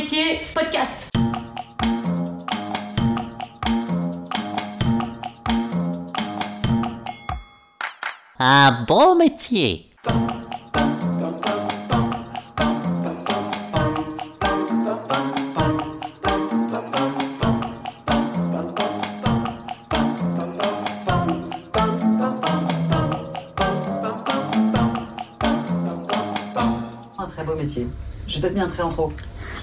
métier podcast. Un beau métier. Un très beau métier. Je t'ai mis un trait en trop.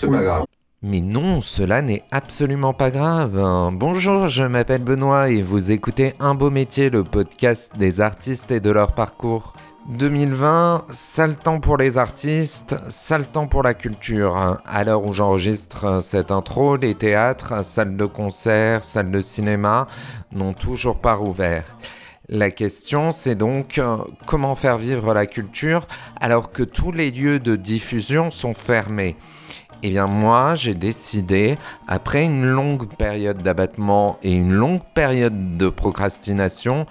C'est pas grave. Mais non, cela n'est absolument pas grave. Bonjour, je m'appelle Benoît et vous écoutez Un beau métier, le podcast des artistes et de leur parcours. 2020, sale temps pour les artistes, sale temps pour la culture. À l'heure où j'enregistre cette intro, les théâtres, salles de concert, salles de cinéma n'ont toujours pas rouvert. La question, c'est donc euh, comment faire vivre la culture alors que tous les lieux de diffusion sont fermés? Eh bien moi, j'ai décidé, après une longue période d'abattement et une longue période de procrastination,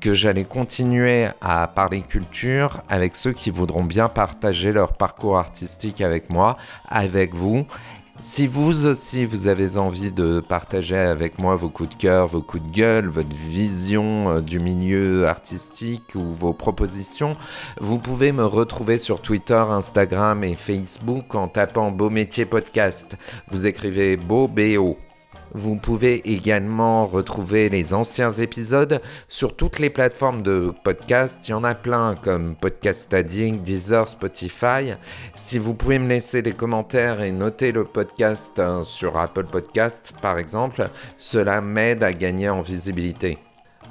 que j'allais continuer à parler culture avec ceux qui voudront bien partager leur parcours artistique avec moi, avec vous. Si vous aussi vous avez envie de partager avec moi vos coups de cœur, vos coups de gueule, votre vision euh, du milieu artistique ou vos propositions, vous pouvez me retrouver sur Twitter, Instagram et Facebook en tapant Beau Métier Podcast. Vous écrivez Beau BO. Vous pouvez également retrouver les anciens épisodes sur toutes les plateformes de podcast. Il y en a plein comme Podcast Addict, Deezer, Spotify. Si vous pouvez me laisser des commentaires et noter le podcast euh, sur Apple Podcast par exemple, cela m'aide à gagner en visibilité.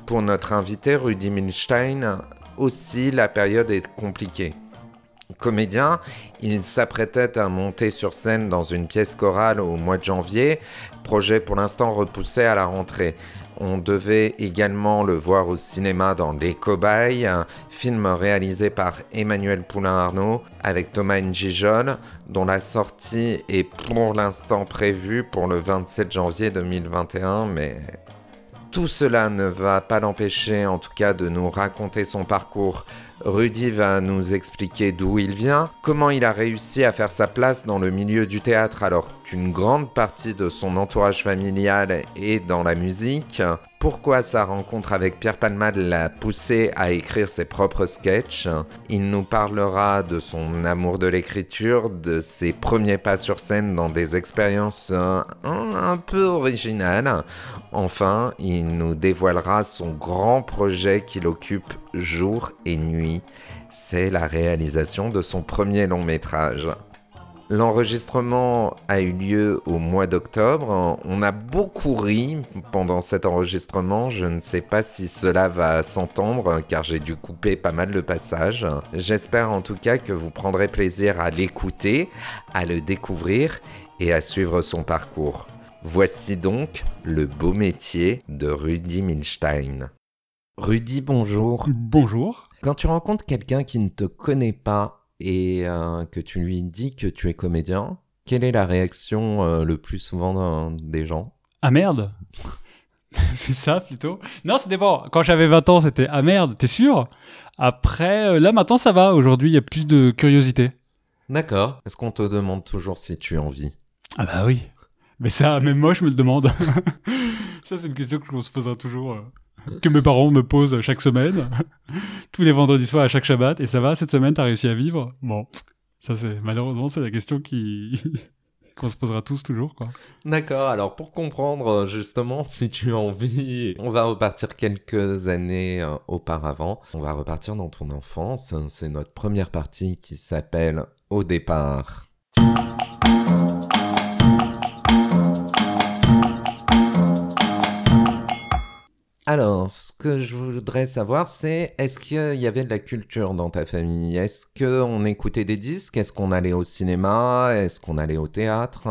Pour notre invité Rudy Milstein, aussi la période est compliquée. Comédien, il s'apprêtait à monter sur scène dans une pièce chorale au mois de janvier, projet pour l'instant repoussé à la rentrée. On devait également le voir au cinéma dans Les Cobayes, un film réalisé par Emmanuel Poulain-Arnaud avec Thomas Njijol, dont la sortie est pour l'instant prévue pour le 27 janvier 2021, mais tout cela ne va pas l'empêcher en tout cas de nous raconter son parcours. Rudy va nous expliquer d'où il vient, comment il a réussi à faire sa place dans le milieu du théâtre alors qu'une grande partie de son entourage familial est dans la musique, pourquoi sa rencontre avec Pierre Palmade l'a poussé à écrire ses propres sketchs? Il nous parlera de son amour de l'écriture, de ses premiers pas sur scène dans des expériences euh, un, un peu originales. Enfin, il nous dévoilera son grand projet qui l'occupe jour et nuit. C'est la réalisation de son premier long métrage. L'enregistrement a eu lieu au mois d'octobre. On a beaucoup ri pendant cet enregistrement. Je ne sais pas si cela va s'entendre car j'ai dû couper pas mal de passages. J'espère en tout cas que vous prendrez plaisir à l'écouter, à le découvrir et à suivre son parcours. Voici donc le beau métier de Rudy Milstein. Rudy, bonjour. Bonjour. Quand tu rencontres quelqu'un qui ne te connaît pas et euh, que tu lui dis que tu es comédien, quelle est la réaction euh, le plus souvent des gens? Ah merde C'est ça plutôt? Non, c'était bon. Quand j'avais 20 ans, c'était ah merde, t'es sûr? Après, euh, là maintenant ça va. Aujourd'hui, il y a plus de curiosité. D'accord. Est-ce qu'on te demande toujours si tu en vis Ah bah oui. Mais ça, même moi, je me le demande. ça, c'est une question que l'on se posera toujours. Que mes parents me posent chaque semaine. Tous les vendredis soirs à chaque Shabbat. Et ça va, cette semaine, t'as réussi à vivre? Bon, ça c'est malheureusement, c'est la question qui qu'on se posera tous toujours, quoi. D'accord, alors pour comprendre euh, justement si tu as envie, on va repartir quelques années euh, auparavant. On va repartir dans ton enfance. C'est notre première partie qui s'appelle Au départ. Alors, ce que je voudrais savoir, c'est est-ce qu'il y avait de la culture dans ta famille? Est-ce qu'on écoutait des disques? Est-ce qu'on allait au cinéma? Est-ce qu'on allait au théâtre?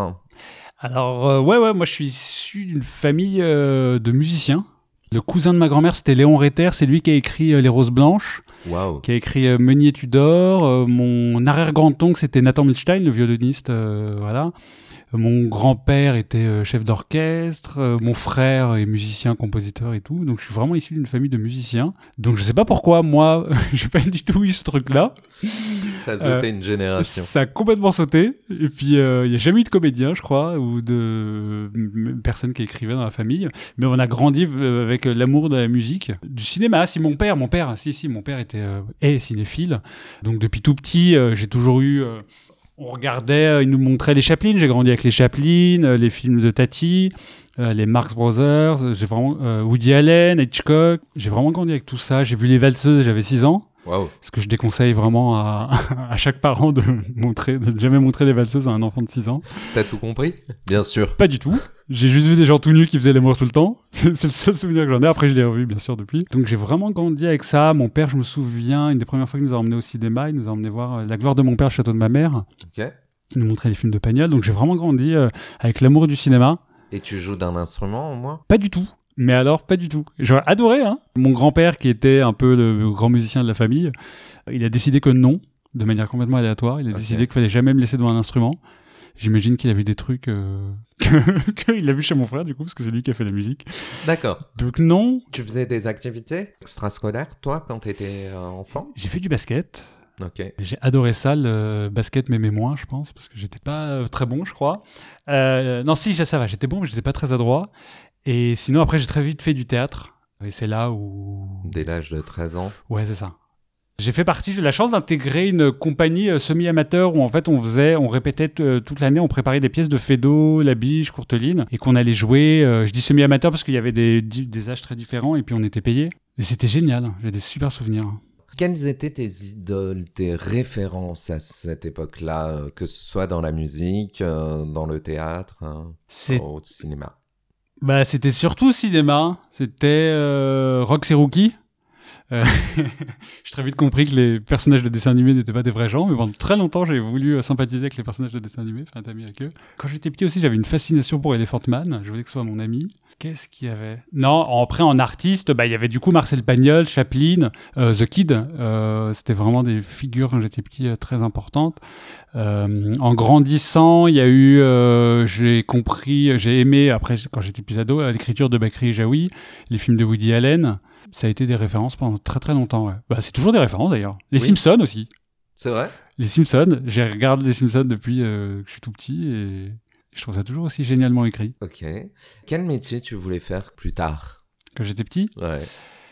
Alors, euh, ouais, ouais, moi je suis issu d'une famille euh, de musiciens. Le cousin de ma grand-mère, c'était Léon Réter, c'est lui qui a écrit euh, Les Roses Blanches, qui a écrit Meunier Tudor. Mon arrière-grand-oncle, c'était Nathan Milstein, le violoniste, voilà. Mon grand-père était euh, chef d'orchestre, euh, mon frère est musicien, compositeur et tout. Donc je suis vraiment issu d'une famille de musiciens. Donc je sais pas pourquoi moi j'ai pas du tout eu ce truc-là. Ça a sauté Euh, une génération. Ça a complètement sauté. Et puis il y a jamais eu de comédien, je crois, ou de personne qui écrivait dans la famille. Mais on a grandi euh, avec l'amour de la musique, du cinéma. Si mon père, mon père, si si, mon père était euh, est cinéphile. Donc depuis tout petit, euh, j'ai toujours eu euh, on regardait, euh, il nous montrait les Chaplin. J'ai grandi avec les Chaplin, euh, les films de Tati, euh, les Marx Brothers. J'ai vraiment Woody Allen, Hitchcock. J'ai vraiment grandi avec tout ça. J'ai vu les valseuses. J'avais 6 ans. Ce que je déconseille vraiment à, à chaque parent de montrer, de ne jamais montrer les valseuses à un enfant de 6 ans. T'as tout compris? Bien sûr. Pas du tout. J'ai juste vu des gens tout nus qui faisaient l'amour tout le temps. C'est le seul souvenir que j'en ai. Après, je l'ai revu, bien sûr, depuis. Donc, j'ai vraiment grandi avec ça. Mon père, je me souviens, une des premières fois qu'il nous a emmenés au cinéma, il nous a emmenés voir euh, La gloire de mon père, le château de ma mère. Ok. Il nous montrait les films de Pagnol. Donc, j'ai vraiment grandi euh, avec l'amour du cinéma. Et tu joues d'un instrument au moins? Pas du tout. Mais alors, pas du tout. J'aurais adoré, hein. Mon grand-père, qui était un peu le grand musicien de la famille, il a décidé que non, de manière complètement aléatoire. Il a décidé qu'il fallait jamais me laisser devant un instrument. J'imagine qu'il a vu des trucs euh, qu'il a vu chez mon frère, du coup, parce que c'est lui qui a fait la musique. D'accord. Donc, non. Tu faisais des activités extrascolaires, toi, quand t'étais euh, enfant? J'ai fait du basket. Ok. Et J'ai adoré ça, le basket m'aimait moins, je pense, parce que j'étais pas euh, très bon, je crois. Euh, non, si, ça va, j'étais bon, mais j'étais pas très adroit. Et sinon, après, j'ai très vite fait du théâtre. Et c'est là où Dès l'âge de 13 ans. Ouais, c'est ça. J'ai fait partie, j'ai eu la chance d'intégrer une compagnie euh, semi-amateur où en fait on faisait, on répétait euh, toute l'année, on préparait des pièces de Fédo, La Biche, Courteline et qu'on allait jouer. euh, je dis semi-amateur parce qu'il y avait des, des âges très différents et puis on était payés. Et c'était génial, j'ai des super souvenirs. Quelles étaient tes idoles, tes références à cette époque-là, que ce soit dans la musique, dans le théâtre, hein, au cinéma? Bah, c'était surtout cinéma. C'était euh, et Rookie. Euh, j'ai très vite compris que les personnages de dessins animés n'étaient pas des vrais gens, mais pendant très longtemps, j'ai voulu euh, sympathiser avec les personnages de dessins animés, un ami avec eux. Quand j'étais petit aussi, j'avais une fascination pour Elephant Man. Je voulais que ce soit mon ami. Qu'est-ce qu'il y avait? Non, après en artiste, bah il y avait du coup Marcel Pagnol, Chaplin, euh, The Kid. Euh, C'était vraiment des figures quand j'étais petit très importantes. En grandissant, il y a eu, j'ai compris, j'ai aimé après quand j'étais plus ado l'écriture de Bakri Jaoui, les films de Woody Allen. Ça a été des références pendant très très longtemps. Ouais. Bah, c'est toujours des références d'ailleurs. Les Oui. Simpsons aussi. C'est vrai? Les Simpsons, j'ai regardé les Simpsons depuis euh, que je suis tout petit et je trouve ça toujours aussi génialement écrit. Ok. Quel métier tu voulais faire plus tard? Quand j'étais petit, Ouais.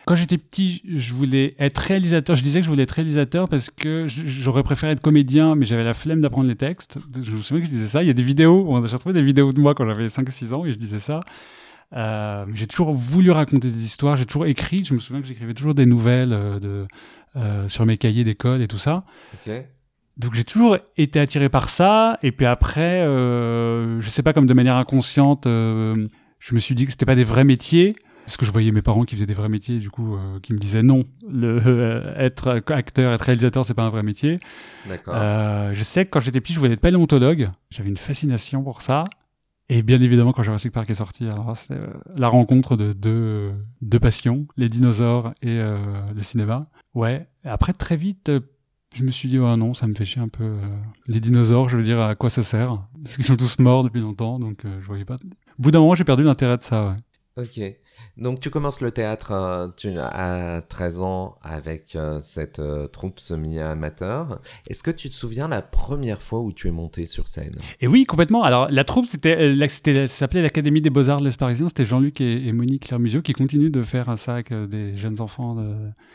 Quand j'étais petit, je voulais être réalisateur. Je disais que je voulais être réalisateur parce que j'aurais préféré être comédien, mais j'avais la flemme d'apprendre les textes. Je me souviens que je disais ça. Il y a des vidéos, on a j'ai retrouvé des vidéos de moi quand j'avais 5-6 ans et je disais ça. Euh, j'ai toujours voulu raconter des histoires, j'ai toujours écrit. Je me souviens que j'écrivais toujours des nouvelles euh, de, euh, sur mes cahiers d'école et tout ça. Ok. Donc j'ai toujours été attiré par ça. Et puis après, euh, je sais pas, comme de manière inconsciente, euh, je me suis dit que c'était pas des vrais métiers. Parce que je voyais mes parents qui faisaient des vrais métiers, du coup, euh, qui me disaient non, le, euh, être acteur, être réalisateur, c'est pas un vrai métier. D'accord. Euh, je sais que quand j'étais petit, je voulais être paléontologue. J'avais une fascination pour ça. Et bien évidemment, quand Jurassic Park est sorti, alors c'est euh, la rencontre de deux, deux passions, les dinosaures et euh, le cinéma. Ouais. Après, très vite, euh, je me suis dit, oh non, ça me fait chier un peu. les dinosaures, je veux dire, à quoi ça sert? Parce qu'ils sont tous morts depuis longtemps, donc je voyais pas. Au bout d'un moment, j'ai perdu l'intérêt de ça, ouais. Ok. Donc tu commences le théâtre euh, tu, à 13 ans avec euh, cette euh, troupe semi-amateur. Est-ce que tu te souviens la première fois où tu es monté sur scène? Et oui, complètement. Alors, la troupe, c'était, euh, ça s'appelait l'Académie des Beaux-Arts de l'Est parisien. C'était Jean-Luc et, Monique Clermusio qui continuent de faire ça avec des jeunes enfants, de-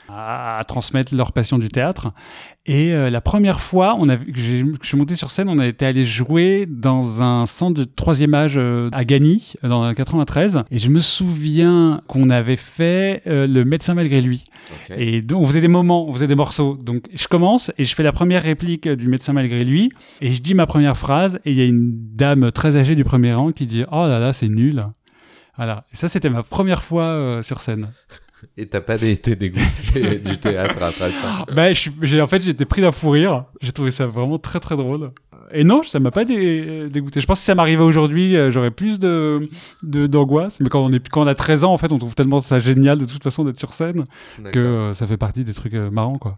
à, transmettre leur passion du théâtre. Et la première fois que, je suis monté sur scène, on a été allé jouer dans un centre de troisième âge à Gagny, dans le 93. Et je me souviens qu'on avait fait euh, Le médecin malgré lui. Et donc, on faisait des moments, on faisait des morceaux. Donc, je commence et je fais la première réplique du médecin malgré lui. Et je dis ma première phrase. Et il y a une dame très âgée du premier rang qui dit Oh là là, c'est nul. Voilà. Et ça, c'était ma première fois euh, sur scène. Et t'as pas été dégoûté du théâtre après ça? Bah, je j'ai, en fait, été pris d'un fou rire. J'ai trouvé ça vraiment très, très drôle. Et non, ça m'a pas dé- dégoûté. Je pense que si ça m'arrivait aujourd'hui, euh, j'aurais plus de d'angoisse. Mais quand on est quand on a 13 ans, en fait, on trouve tellement ça génial de toute façon d'être sur scène que euh, ça fait partie des trucs euh, marrants, quoi.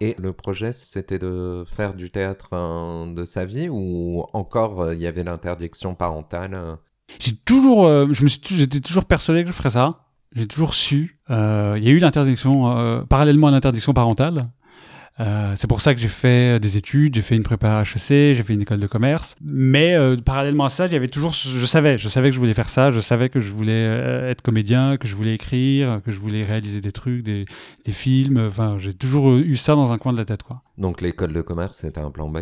Et le projet, c'était de faire du théâtre euh, de sa vie ou encore il y avait l'interdiction parentale J'ai toujours, je me j'étais toujours persuadé que je ferais ça. J'ai toujours su. Euh, Il y a eu l'interdiction, euh, parallèlement à l'interdiction parentale. Euh, c'est pour ça que j'ai fait des études, j'ai fait une prépa HEC, j'ai fait une école de commerce. Mais euh, parallèlement à ça, il y avait toujours, je savais, je savais que je voulais faire ça, je savais que je voulais euh, être comédien, que je voulais écrire, que je voulais réaliser des trucs, des, des films. Enfin, j'ai toujours eu ça dans un coin de la tête, quoi. Donc l'école de commerce, c'était un plan B?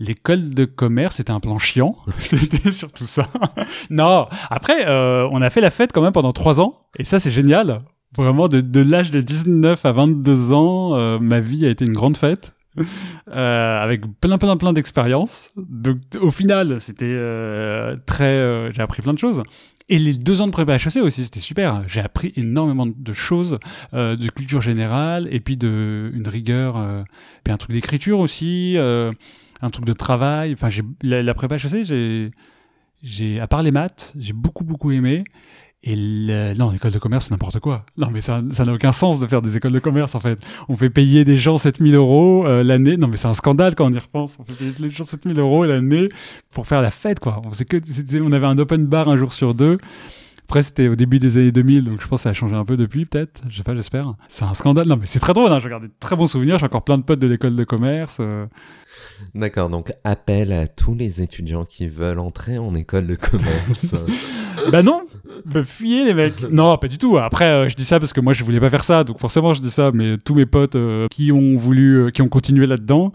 L'école de commerce, c'était un plan chiant. c'était surtout ça. non, après, euh, on a fait la fête quand même pendant trois ans. Et ça, c'est génial. Vraiment, de, de l'âge de 19 à 22 ans, euh, ma vie a été une grande fête. Euh, avec plein, plein, plein d'expériences. Donc, au final, c'était euh, très... j'ai appris plein de choses. Et les deux ans de prépa HEC aussi, c'était super. J'ai appris énormément de choses, de culture générale, et puis de une rigueur, puis un truc d'écriture aussi. un truc de travail. Enfin, j'ai la, la prépa HEC, j'ai, j'ai, à part les maths, j'ai beaucoup beaucoup aimé. Et le- non, l'école de commerce, c'est n'importe quoi. Non, mais ça, ça n'a aucun sens de faire des écoles de commerce, en fait. On fait payer des gens 7000 euros euh, l'année. Non, mais c'est un scandale quand on y repense. On fait payer les gens 7000 euros l'année pour faire la fête, quoi. On, que, on avait un open bar un jour sur deux. Après, c'était au début des années 2000, donc je pense que ça a changé un peu depuis, peut-être. Je sais pas, j'espère. C'est un scandale. Non, mais c'est très drôle, hein. J'ai gardé de très bons souvenirs. J'ai encore plein de potes de l'école de commerce. euh. D'accord, donc appel à tous les étudiants qui veulent entrer en école de commerce. bah non fuyez les mecs non pas du tout après euh, je dis ça parce que moi je voulais pas faire ça donc forcément je dis ça mais tous mes potes euh, qui ont voulu qui ont continué là-dedans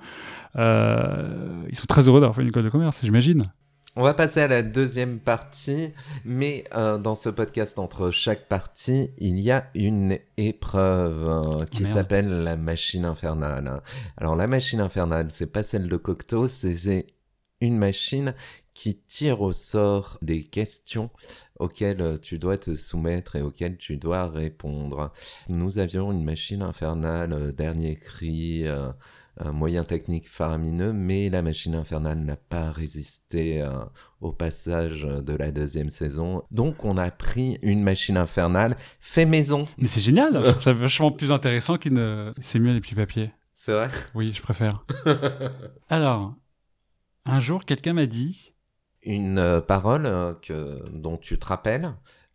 euh, ils sont très heureux d'avoir fait une école de commerce j'imagine On va passer à la deuxième partie, mais euh, dans ce podcast, entre chaque partie, il y a une épreuve euh, qui Oh, merde. s'appelle la machine infernale. Alors la machine infernale, c'est pas celle de Cocteau, c'est- c'est une machine qui tire au sort des questions auxquelles euh, tu dois te soumettre et auxquelles tu dois répondre. Nous avions une machine infernale, euh, dernier cri, euh, un moyen technique faramineux, mais la machine infernale n'a pas résisté euh, au passage de la deuxième saison. Donc on a pris une machine infernale fait maison. mais c'est génial ça vachement plus intéressant qu'une c'est mieux les petits papiers C'est vrai? Oui je préfère alors un jour quelqu'un m'a dit Une euh, parole euh, que, dont tu te rappelles,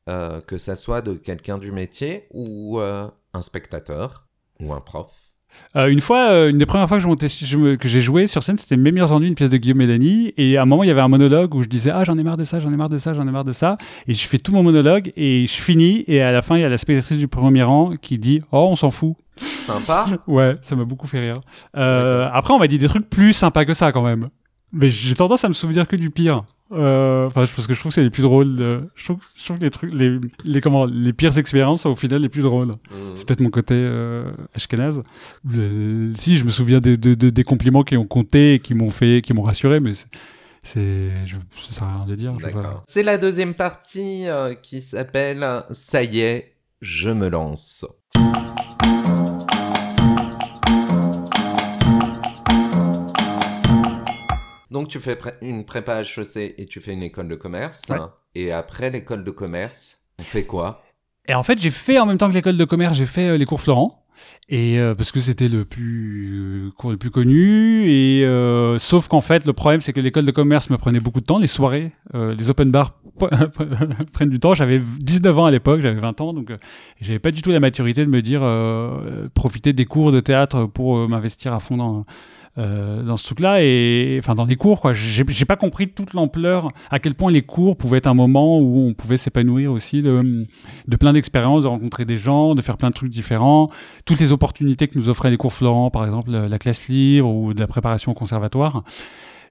euh, que ça soit de quelqu'un du métier ou euh, un spectateur ou un prof. Euh, une fois, une des premières fois que, je j'ai joué sur scène, c'était Mes meilleurs ennuis, une pièce de Guillaume Mélanie. Et à un moment, il y avait un monologue où je disais Ah, j'en ai marre de ça, j'en ai marre de ça, j'en ai marre de ça. Et je fais tout mon monologue et je finis. Et à la fin, il y a la spectatrice du premier rang qui dit Oh, on s'en fout. Sympa Ouais, ça m'a beaucoup fait rire. Après, on m'a dit des trucs plus sympas que ça quand même. Mais j'ai tendance à me souvenir que du pire. Euh, Enfin, parce que je trouve que c'est les plus drôles. de- Je, trouve, je trouve que les trucs, les, les, comment, les pires expériences sont au final les plus drôles. Mm. C'est peut-être mon côté euh, ashkénaze. Le- si, je me souviens des, de- de- des compliments qui ont compté et qui m'ont fait, qui m'ont rassuré, mais c'est, je, ça sert à rien de dire. C'est la deuxième partie euh, qui s'appelle Ça y est, je me lance. Donc tu fais pré- une prépa HEC et tu fais une école de commerce. Ouais. Et après l'école de commerce, on fait quoi? Et en fait, j'ai fait en même temps que l'école de commerce, j'ai fait euh, les cours Florent. Et euh, parce que c'était le plus euh, cours le plus connu et euh, sauf qu'en fait le problème c'est que l'école de commerce me prenait beaucoup de temps les soirées euh, les open bars prennent du temps j'avais 19 ans à l'époque j'avais 20 ans donc euh, j'avais pas du tout la maturité de me dire euh, profiter des cours de théâtre pour euh, m'investir à fond dans euh, dans ce truc-là et enfin dans les cours quoi. J'ai pas compris toute l'ampleur à quel point les cours pouvaient être un moment où on pouvait s'épanouir aussi de, de plein d'expériences de rencontrer des gens de faire plein de trucs différents. Toutes les opportunités que nous offraient les cours Florent par exemple la la classe libre ou de la préparation au conservatoire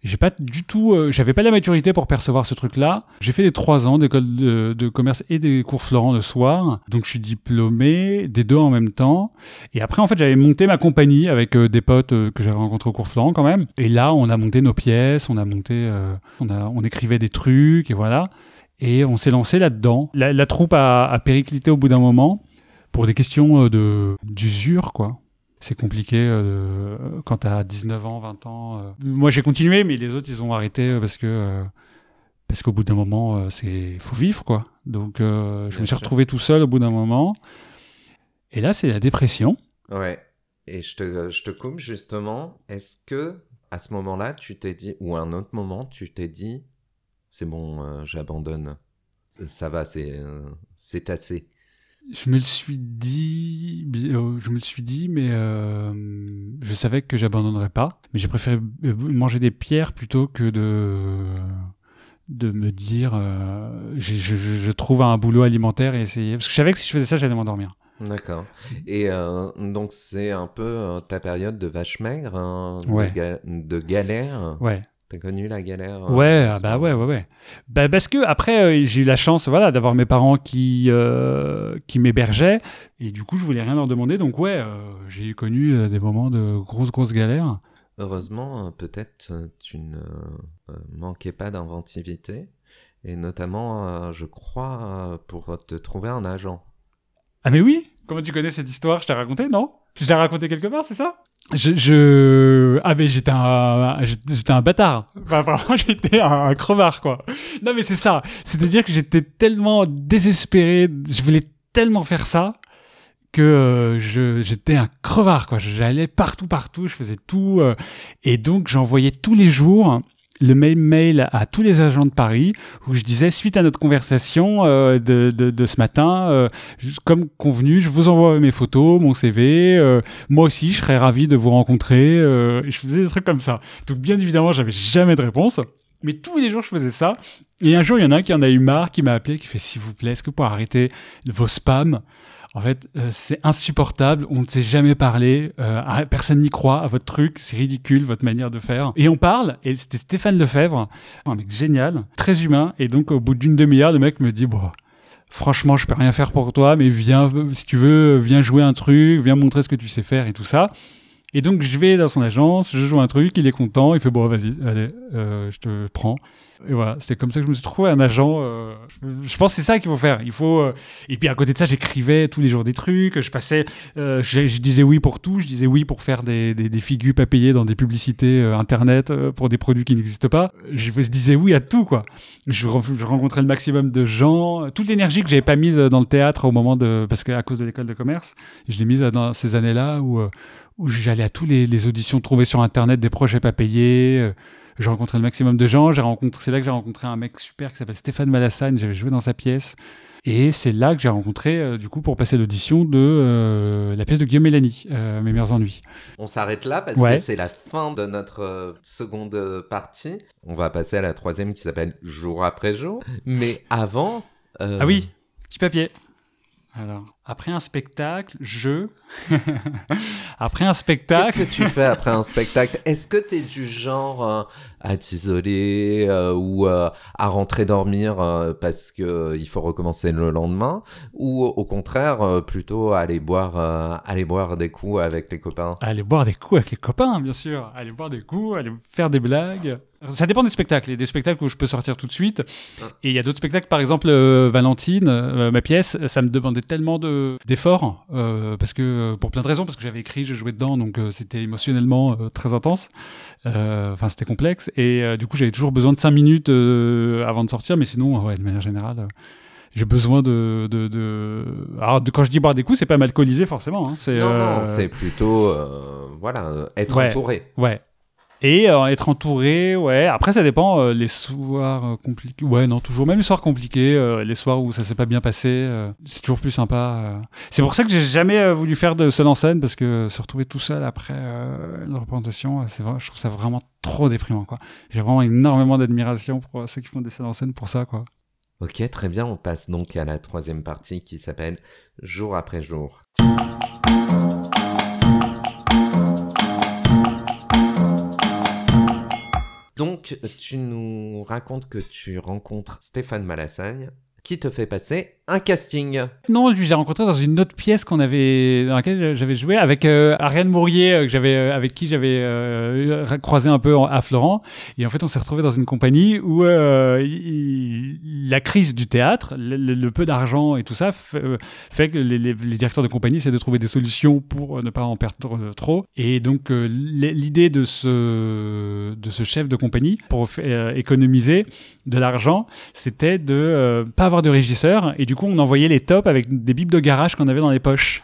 j'ai pas du tout euh, j'avais pas la maturité pour percevoir ce truc là j'ai fait les trois ans d'école de, commerce et des cours Florent le soir donc je suis diplômé des deux en même temps et après, en fait, j'avais monté ma compagnie avec euh, des potes euh, que j'avais rencontrés au cours Florent quand même. Et là, on a monté nos pièces, on a monté, euh, on, a, on écrivait des trucs et voilà. Et on s'est lancé là-dedans. La, la troupe a, a périclité au bout d'un moment pour des questions de d'usure, quoi. C'est compliqué euh, quand t'as 19 ans, 20 ans. euh. Moi, j'ai continué, mais les autres, ils ont arrêté euh, parce que euh, parce qu'au bout d'un moment, euh, c'est faut vivre quoi. Donc, euh, je Bien me suis sûr. retrouvé tout seul au bout d'un moment. Et là, c'est la dépression. Ouais. Et je te, je te coupe justement. Est-ce que à ce moment-là, tu t'es dit, ou à un autre moment, tu t'es dit, c'est bon, euh, j'abandonne. Ça va, c'est euh, c'est assez. Je me le suis dit, euh, je me le suis dit, mais euh, je savais que j'abandonnerais pas. Mais j'ai préféré euh, manger des pierres plutôt que de de me dire, euh, je, je, je trouve un boulot alimentaire et essayer. Parce que je savais que si je faisais ça, j'allais m'endormir. D'accord. Et euh, donc c'est un peu ta période de vache maigre, hein, Ouais. de, ga- de galère. Ouais. T'as connu la galère euh, Ouais, ah bah ouais, ouais, ouais. Bah parce que après euh, j'ai eu la chance, voilà, d'avoir mes parents qui euh, qui m'hébergeaient et du coup je voulais rien leur demander, donc ouais, j'ai connu des moments de grosses grosses galères. Heureusement, peut-être tu ne manquais pas d'inventivité. Et notamment, je crois, pour te trouver un agent. Ah mais oui Comment tu connais cette histoire? Je t'ai raconté, non? Je t'ai raconté quelque part, c'est ça? Je, je... Ah mais j'étais un... J'étais un bâtard. Enfin, vraiment, j'étais un, crevard, quoi. Non mais c'est ça. C'est-à-dire que j'étais tellement désespéré, je voulais tellement faire ça que euh, j'étais un crevard, quoi. J'allais partout, partout, je faisais tout. euh, et donc j'envoyais tous les jours le même mail à tous les agents de Paris où je disais, suite à notre conversation euh, de, de, ce matin, euh, comme convenu, je vous envoie mes photos, mon CV. euh, moi aussi, je serais ravi de vous rencontrer. je faisais des trucs comme ça. Donc, bien évidemment, j'avais jamais de réponse. Mais tous les jours, je faisais ça. Et un jour, il y en a un qui en a eu marre, qui m'a appelé, qui fait S'il vous plaît, est-ce que vous arrêter vos spams? En fait, euh, c'est insupportable. On ne s'est jamais parlé. euh, personne n'y croit à votre truc. C'est ridicule, votre manière de faire. Et on parle. Et c'était Stéphane Lefebvre, un mec génial, très humain. Et donc, au bout d'une demi-heure, le mec me dit Bon, franchement, je peux rien faire pour toi, mais viens, si tu veux, viens jouer un truc, viens montrer ce que tu sais faire et tout ça. Et donc, je vais dans son agence, je joue un truc, il est content, il fait bon, vas-y, allez, euh, je te prends. Et voilà, c'est comme ça que je me suis trouvé un agent. euh, je, pense que c'est ça qu'il faut faire. Il faut. euh, et puis à côté de ça, j'écrivais tous les jours des trucs. Je passais, euh, je, disais oui pour tout. Je disais oui pour faire des, des, des figures pas payées dans des publicités internet pour des produits qui n'existent pas. Je, disais oui à tout quoi. Je, je rencontrais le maximum de gens. Toute l'énergie que j'avais pas mise dans le théâtre au moment de, parce qu'à cause de l'école de commerce, je l'ai mise dans ces années-là où où j'allais à tous les, les auditions trouvées sur internet des projets pas payés. euh, j'ai rencontré le maximum de gens. J'ai rencontré, c'est là que j'ai rencontré un mec super qui s'appelle Stéphane Malassagne. J'avais joué dans sa pièce. Et c'est là que j'ai rencontré, euh, du coup, pour passer l'audition de euh, la pièce de Guillaume Mélanie, euh, Mes meilleurs ennuis. On s'arrête là parce Ouais. que c'est la fin de notre seconde partie. On va passer à la troisième qui s'appelle Jour après jour. Mais avant. Ah oui, petit papier. Alors, après un spectacle, je. après un Qu'est-ce spectacle. que tu fais après un spectacle? Est-ce que tu es du genre euh, à t'isoler euh, ou euh, à rentrer dormir parce que euh, il faut recommencer le lendemain? Ou au contraire plutôt aller boire aller boire des coups avec les copains? Aller boire des coups avec les copains, bien sûr. Aller boire des coups, aller faire des blagues. Ça dépend des spectacles. Il y a des spectacles où je peux sortir tout de suite. Et il y a d'autres spectacles, par exemple, euh, Valentine, euh, ma pièce, ça me demandait tellement de- d'efforts, euh, parce que, pour plein de raisons, parce que j'avais écrit, je jouais dedans, donc c'était émotionnellement très intense. Enfin, c'était complexe. Et du coup, j'avais toujours besoin de 5 minutes avant de sortir, mais sinon, ouais, de manière générale. j'ai besoin de, de, de... Alors, de- quand je dis boire des coups, c'est pas m'alcooliser forcément. Hein, c'est, Non euh, non, c'est plutôt euh, voilà, être Ouais. entouré. Ouais. Et euh, être entouré, ouais. Après, ça dépend. euh, les soirs euh, compliqués. Ouais, non, toujours. Même les soirs compliqués, les soirs où ça s'est pas bien passé, c'est toujours plus sympa. C'est pour ça que j'ai jamais voulu faire de seul en scène parce que se retrouver tout seul après une représentation, c'est vrai, je trouve ça vraiment trop déprimant, quoi. J'ai vraiment énormément d'admiration pour ceux qui font des scènes en scène pour ça, quoi. Ok, très bien. On passe donc à la troisième partie qui s'appelle Jour après jour. Tu nous racontes que tu rencontres Stéphane Malassagne qui te fait passer un casting. Non, lui, j'ai rencontré dans une autre pièce qu'on avait, dans laquelle j'avais joué avec euh, Ariane Mourier, euh, euh, avec qui j'avais euh, croisé un peu à Florent. Et en fait, on s'est retrouvé dans une compagnie où la crise du théâtre, le, peu d'argent et tout ça, fait, que les, directeurs de compagnie essaient de trouver des solutions pour ne pas en perdre trop. Et donc, l'idée de ce, chef de compagnie pour économiser de l'argent, c'était de pas avoir de régisseur et du coup on envoyait les tops avec des bibles de garage qu'on avait dans les poches.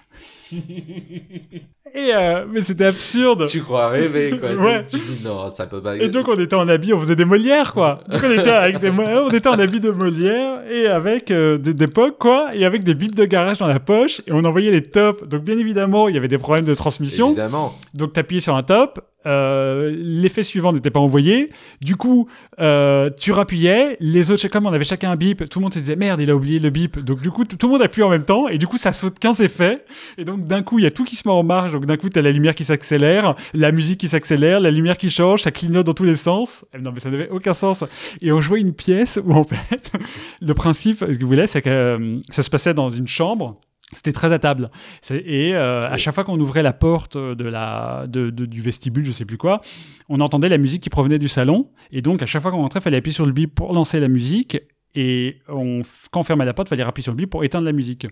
et euh, mais c'était absurde. Tu crois rêver, quoi. Ouais. Tu dis non, ça peut pas. Et donc on était en habit, on faisait des Molières quoi. Donc on était avec des, mo- on était en habit de Molière et avec euh, des d'époque quoi, et avec des bibles de garage dans la poche et on envoyait les tops. Donc bien évidemment il y avait des problèmes de transmission. Évidemment. Donc t'appuyais sur un top, euh, l'effet suivant n'était pas envoyé. Du coup, euh, tu rappuyais, les autres, comme on avait chacun un bip, tout le monde se disait merde, il a oublié le bip. Donc du coup, tout le monde appuie en même temps et du coup, ça saute 15 effets. Et donc d'un coup, il y a tout qui se met en marche. Donc d'un coup, t'as la lumière qui s'accélère, la musique qui s'accélère, la lumière qui change, ça clignote dans tous les sens. Eh Non mais ça n'avait aucun sens. Et on jouait une pièce où en fait, le principe, ce que vous voulez, c'est que euh, ça se passait dans une chambre. C'était très à table. Et euh, à chaque fois qu'on ouvrait la porte de la, de, de- du vestibule, je sais plus quoi, on entendait la musique qui provenait du salon. Et donc, à chaque fois qu'on rentrait, il fallait appuyer sur le bip pour lancer la musique. Et on, quand on fermait la porte, il fallait appuyer sur le bip pour éteindre la musique.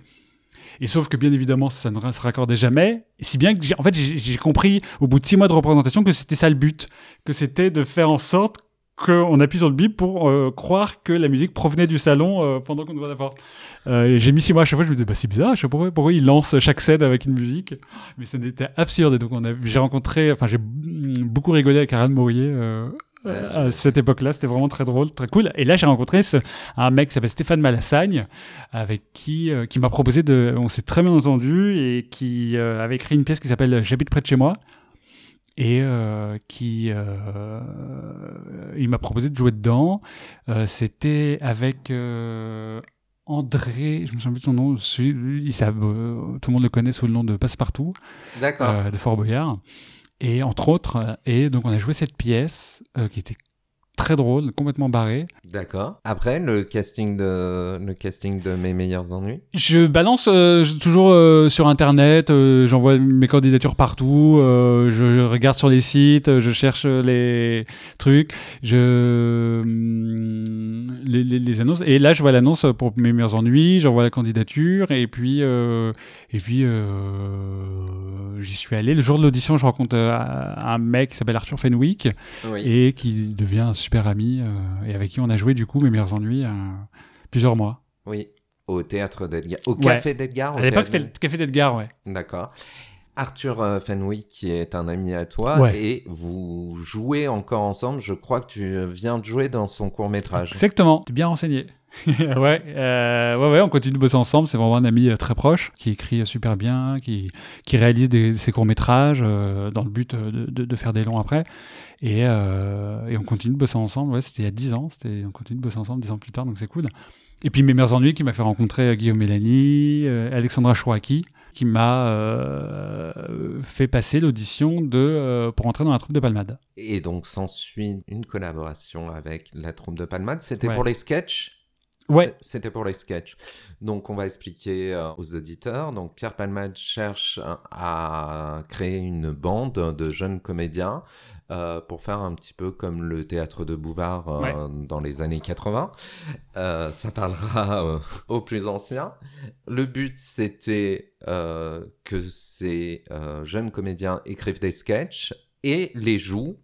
Et sauf que, bien évidemment, ça ne se raccordait jamais. Si bien que, en fait, j'ai compris au bout de six mois de représentation que c'était ça le but. Que c'était de faire en sorte qu'on appuie sur le bip pour euh, croire que la musique provenait du salon euh, pendant qu'on ouvrait la porte. Euh, j'ai mis six mois à chaque fois, je me disais, bah, c'est bizarre, pourquoi, pourquoi ils lancent chaque scène avec une musique. Mais ça n'était absurde. Donc, j'ai rencontré, enfin, j'ai beaucoup rigolé avec. Euh, euh, à cette époque-là, c'était vraiment très drôle, très cool. Et là, j'ai rencontré un mec qui s'appelle Stéphane Malassagne, avec qui, qui m'a proposé de, on s'est très bien entendu, et qui avait écrit une pièce qui s'appelle J'habite près de chez moi, et euh, qui, euh, il m'a proposé de jouer dedans. Euh, c'était avec André, je me souviens plus de son nom, celui- il, ça, tout le monde le connaît sous le nom de Passepartout D'accord. de Fort Boyard. Et entre autres, et donc on a joué cette pièce qui était très drôle, complètement barrée. D'accord. Après, le casting de, le casting de mes meilleurs ennuis? Je balance euh, toujours euh, sur internet, euh, j'envoie mes candidatures partout, je, regarde sur les sites, je cherche les trucs, je hum, les, les- les annonces. Et là, je vois l'annonce pour mes meilleurs ennuis, j'envoie la candidature et puis et puis j'y suis allé. Le jour de l'audition, je rencontre un mec qui s'appelle Arthur Fenwick Oui. et qui devient un super ami euh, et avec qui on a joué du coup mes meilleurs ennuis euh, plusieurs mois. Oui. Au théâtre d'Edgar. Au Ouais. café d'Edgar. À l'époque, c'était le café d'Edgar, ouais. D'accord. Arthur euh, Fenwick, qui est un ami à toi, Ouais. et vous jouez encore ensemble. Je crois que tu viens de jouer dans son court métrage. Exactement, t'es bien renseigné. ouais, euh, ouais, ouais, on continue de bosser ensemble. C'est vraiment un ami euh, très proche qui écrit euh, super bien, qui, qui réalise des, ses courts métrages dans le but euh, de, de- de faire des longs après. Et, euh, et on continue de bosser ensemble. Ouais, c'était il y a 10 ans. On continue de bosser ensemble 10 ans plus tard, donc c'est cool. Et puis mes meilleurs ennuis qui m'a fait rencontrer euh, Guillaume Mélanie, euh, Alexandra Chouaki, qui m'a euh, fait passer l'audition de euh, pour entrer dans la troupe de Palmade. Et donc s'ensuit une collaboration avec la troupe de Palmade. C'était Ouais. pour les sketchs Ouais, C'était pour les sketchs. Donc, on va expliquer euh, aux auditeurs. Donc, Pierre Palmade cherche à créer une bande de jeunes comédiens euh, pour faire un petit peu comme le théâtre de Bouvard euh, Ouais. dans les années 80. Euh, ça parlera aux plus anciens. Le but, c'était que ces jeunes comédiens écrivent des sketchs et les jouent,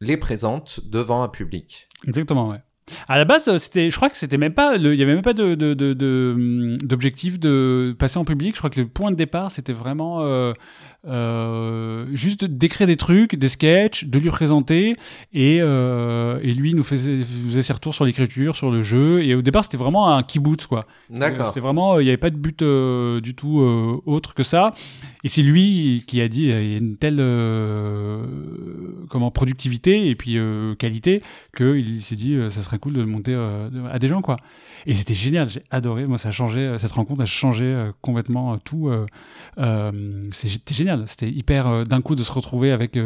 les présentent devant un public. Exactement, ouais. À la base, c'était, je crois que c'était même pas, il y avait même pas de, de, de- de, hum, d'objectif de passer en public. Je crois que le point de départ, c'était vraiment euh, euh, juste d'écrire des trucs, des sketchs, de lui présenter, et, euh, et lui nous faisait, faisait ses retours sur l'écriture, sur le jeu. Et au départ, c'était vraiment un kibbutz, quoi. D'accord. C'était vraiment, euh, il n'y avait pas de but du tout autre que ça. Et c'est lui qui a dit, il y a une telle comment productivité et puis qualité qu'il s'est dit, ça serait cool de le monter euh, à des gens, quoi. Et c'était génial, j'ai adoré. Moi, ça a changé, euh, cette rencontre a changé euh, complètement tout. c'était génial. C'était hyper d'un coup de se retrouver avec.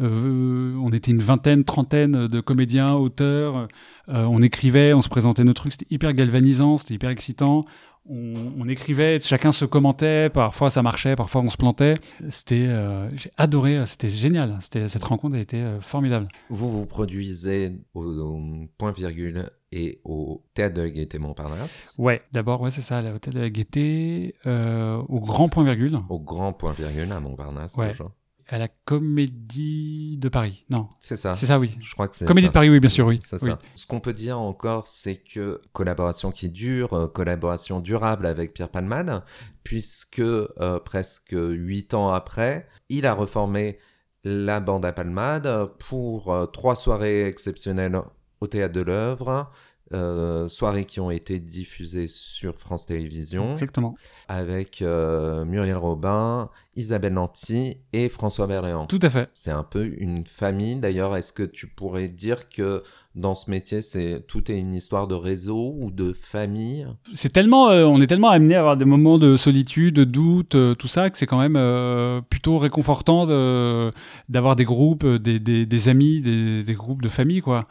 on était une vingtaine, trentaine de comédiens, auteurs. on écrivait, on se présentait nos trucs. C'était hyper galvanisant, c'était hyper excitant. On, on écrivait, chacun se commentait, parfois ça marchait, parfois on se plantait. C'était, euh, j'ai adoré, c'était génial. C'était cette rencontre a été euh, formidable. Vous vous produisez au, au point virgule et au théâtre de la Gaîté Montparnasse, Ouais, d'abord, ouais, c'est ça, à l'hôtel de la Gaîté, euh, au grand point virgule, au grand point virgule à Montparnasse Ouais. toujours. À la Comédie de Paris. Non, C'est ça. c'est ça, oui. Je crois que c'est Comédie ça. de Paris, oui, bien sûr, oui. C'est oui. ça. Ce qu'on peut dire encore, c'est que collaboration qui dure, euh, collaboration durable avec Pierre Palmade, puisque euh, presque huit ans après, il a reformé la bande à Palmade pour euh, trois soirées exceptionnelles au Théâtre de l'œuvre, euh, soirées qui ont été diffusées sur France Télévisions, Exactement. avec euh, Muriel Robin, Isabelle Nanty et François Berléand. Tout à fait. C'est un peu une famille. D'ailleurs, est-ce que tu pourrais dire que dans ce métier, c'est tout est une histoire de réseau ou de famille? C'est tellement, euh, on est tellement amené à avoir des moments de solitude, de doute, euh, tout ça, que c'est quand même euh, plutôt réconfortant de, d'avoir des groupes, des, des, des amis, des, des groupes de famille, quoi.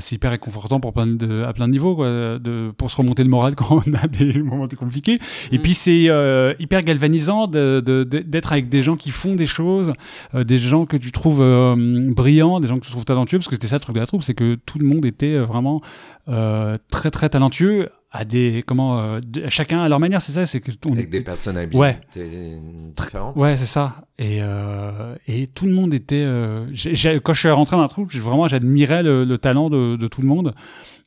C'est hyper réconfortant pour plein de, à plein de niveaux, quoi, de, pour se remonter le moral quand on a des moments compliqués. Et Mm. puis c'est hyper galvanisant de, de- de- d'être avec des gens qui font des choses, des gens que tu trouves brillants, des gens que tu trouves talentueux, parce que c'était ça le truc de la troupe, c'est que tout le monde était euh, vraiment euh, très très talentueux à des comment euh, de- chacun à leur manière, c'est ça, c'est que on avec des personnalités Ouais. différentes Ouais, c'est ça. Et, euh, et tout le monde était. euh, quand je suis rentré dans la troupe, vraiment, j'admirais le, le talent de, de tout le monde.